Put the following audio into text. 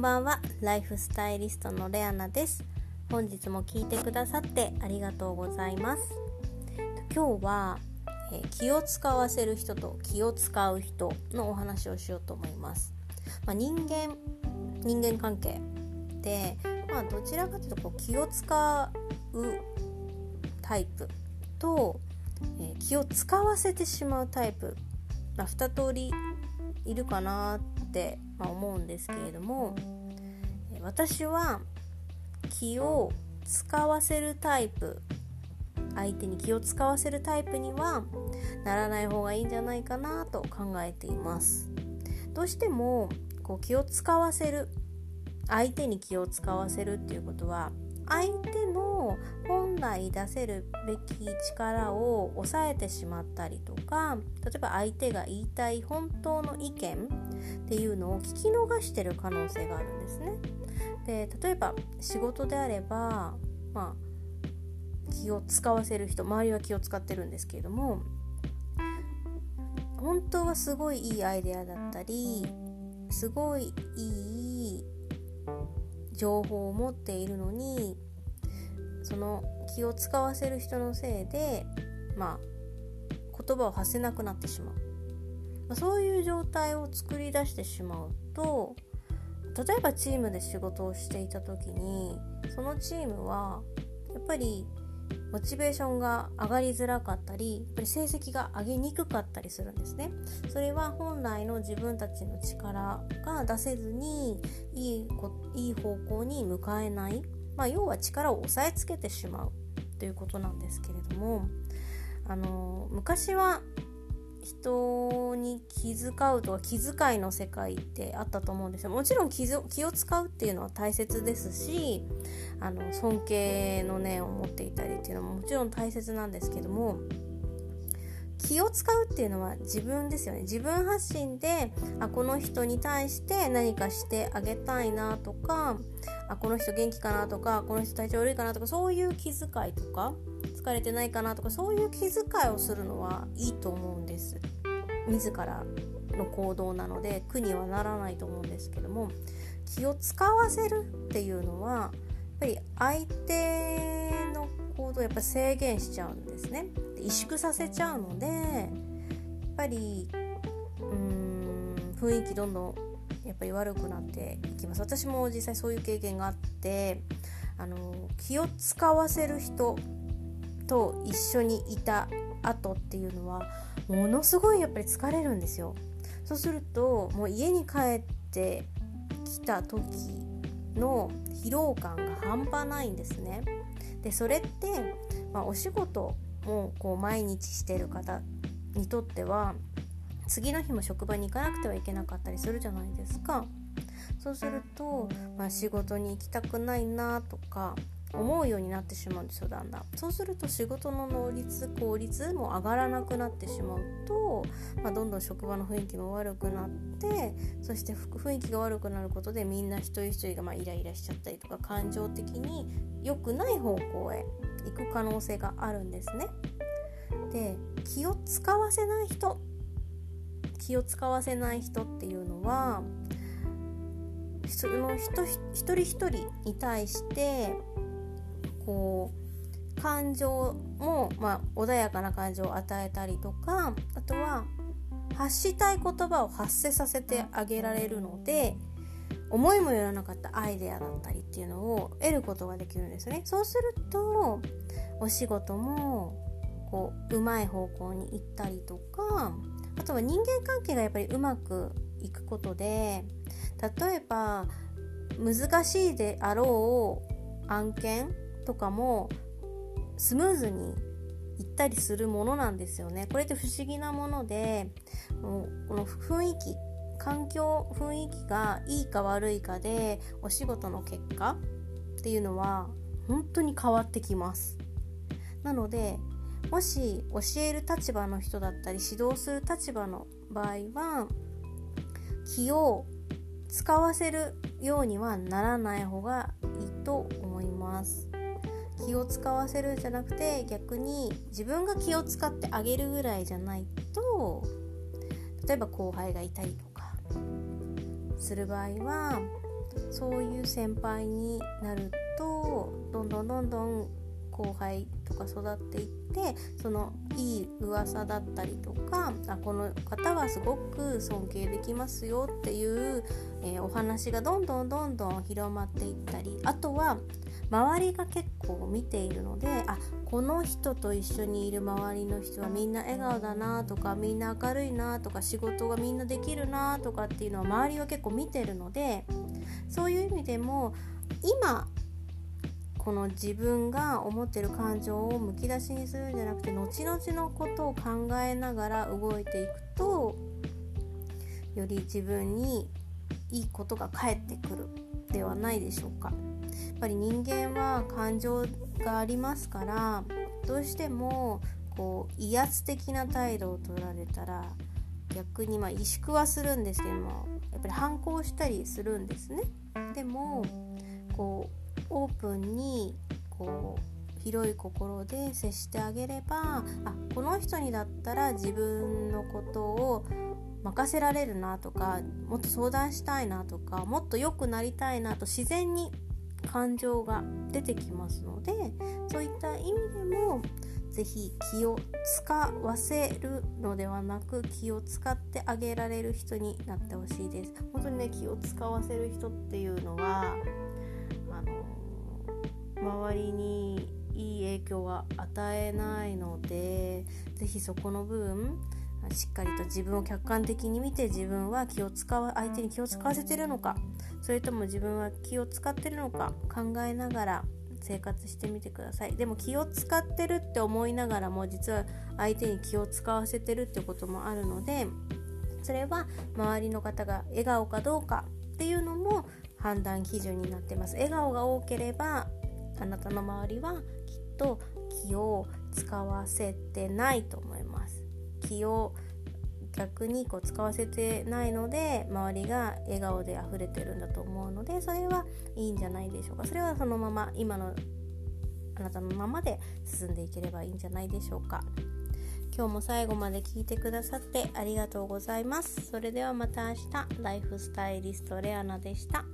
んばんは。ライフスタイリストのレアナです。本日も聞いてくださってありがとうございます。今日は、えー、気を使わせる人と気を使う人のお話をしようと思います、まあ、人間人間関係でまあどちらかというとこう気を使うタイプと、えー、気を使わせてしまうタイプ、まあ、2通りいるかなって、まあ、思うんですけれども私は気を使わせるタイプ相手に気を使わせるタイプにはならない方がいいんじゃないかなと考えています。どうしてもこう気を使わせる相手に気を使わせるっていうことは相手の来出せるべき力を抑えてしまったりとか例えば相手が言いたい本当の意見っていうのを聞き逃してる可能性があるんですね。で例えば仕事であれば、まあ、気を使わせる人周りは気を使ってるんですけれども本当はすごいいいアイデアだったりすごいいい情報を持っているのにその気を使わせる人のせいでまあ言葉を発せなくなってしまう、まあ、そういう状態を作り出してしまうと例えばチームで仕事をしていた時にそのチームはやっぱりモチベーションが上がりづらかったりやっぱり成績が上げにくかったりするんですね。それは本来の自分たちの力が出せずにいいいい方向に向かえない、まあ、要は力を押さえつけてしまうということなんですけれどもあの昔は人に気遣うとか気遣いの世界ってあったと思うんですよ。もちろん気気を使うっていうのは大切ですしあの尊敬の念を持っていたりっていうのももちろん大切なんですけども気を使うっていうのは自分ですよね。自分発信であこの人に対して何かしてあげたいなとかあこの人元気かなとかこの人体調悪いかなとかそういう気遣いとか疲れてないかなとかそういう気遣いをするのはいいと思うんです。自らの行動なので苦にはならないと思うんですけども気を使わせるっていうのはやっぱり相手の行動をやっぱ制限しちゃうんですね。萎縮させちゃうのでやっぱりうん雰囲気どんどんやっぱり悪くなっていきます。私も実際そういう経験があってあの気を使わせる人と一緒にいた後っていうのはものすごいやっぱり疲れるんですよ。そうするともう家に帰ってきた時の疲労感が半端ないんですね。でそれって、まあ、お仕事もこう毎日してる方にとっては次の日も職場に行かなくてはいけなかったりするじゃないですか。そうすると、まあ、仕事に行きたくないなとか思うようになってしまうんですよだんだん。そうすると仕事の能率効率も上がらなくなってしまうと、まあ、どんどん職場の雰囲気も悪くなってそして雰囲気が悪くなることでみんな一人一人がまイライラしちゃったりとか感情的に良くない方向へ行く可能性があるんですね。で気を使わせない人気を使わせない人っていうのはその人一人一人に対してこう感情も、まあ、穏やかな感情を与えたりとかあとは発したい言葉を発せさせてあげられるので思いもよらなかったアイデアだったりっていうのを得ることができるんですね。そうするとお仕事もこううまい方向に行ったりとかあとは人間関係がやっぱりうまくいくことで例えば難しいであろう案件とかもスムーズに行ったりするものなんですよね。これって不思議なものでもうこの雰囲気環境雰囲気がいいか悪いかでお仕事の結果っていうのは本当に変わってきます。なのでもし教える立場の人だったり指導する立場の場合は気を使わせるようにはならない方がいいと思います。気を使わせるんじゃなくて逆に自分が気を使ってあげるぐらいじゃないと例えば後輩がいたりとかする場合はそういう先輩になるとどんどんどんどん後輩とか育っていってそのいい噂だったりとかあこの方はすごく尊敬できますよっていう、えー、お話がどんどんどんどん広まっていったりあとは周りが結構見ているのであこの人と一緒にいる周りの人はみんな笑顔だなとかみんな明るいなとか仕事がみんなできるなとかっていうのは周りは結構見てるのでそういう意味でも今この自分が思ってる感情をむき出しにするんじゃなくて後々のことを考えながら動いていくとより自分にいいことが返ってくるではないでしょうか。っぱり人間は感情がありますからどうしてもこう威圧的な態度を取られたら逆にまあ萎縮はするんですけどもやっぱり反抗したりするんですね。でもこうオープンにこう広い心で接してあげればあこの人にだったら自分のことを任せられるなとかもっと相談したいなとかもっと良くなりたいなと自然に感情が出てきますのでそういった意味でも是非気を使わせるのではなく気を使ってあげられる人になってほしいです。本当にね気を使わせる人っていうのはあの周りにいい影響は与えないので是非そこの部分しっかりと自分を客観的に見て自分は気を使わ相手に気を使わせてるのかそれとも自分は気を使ってるのか考えながら生活してみてください。でも気を使ってるって思いながらも実は相手に気を使わせてるってこともあるのでそれは周りの方が笑顔かどうかっていうのも判断基準になってます。笑顔が多ければあなたの周りはきっと気を使わせてないと思います。気を逆にこう使わせてないので周りが笑顔で溢れてるんだと思うのでそれはいいんじゃないでしょうか。それはそのまま今のあなたのままで進んでいければいいんじゃないでしょうか。今日も最後まで聞いてくださってありがとうございます。それではまた明日。ライフスタイリストレアナでした。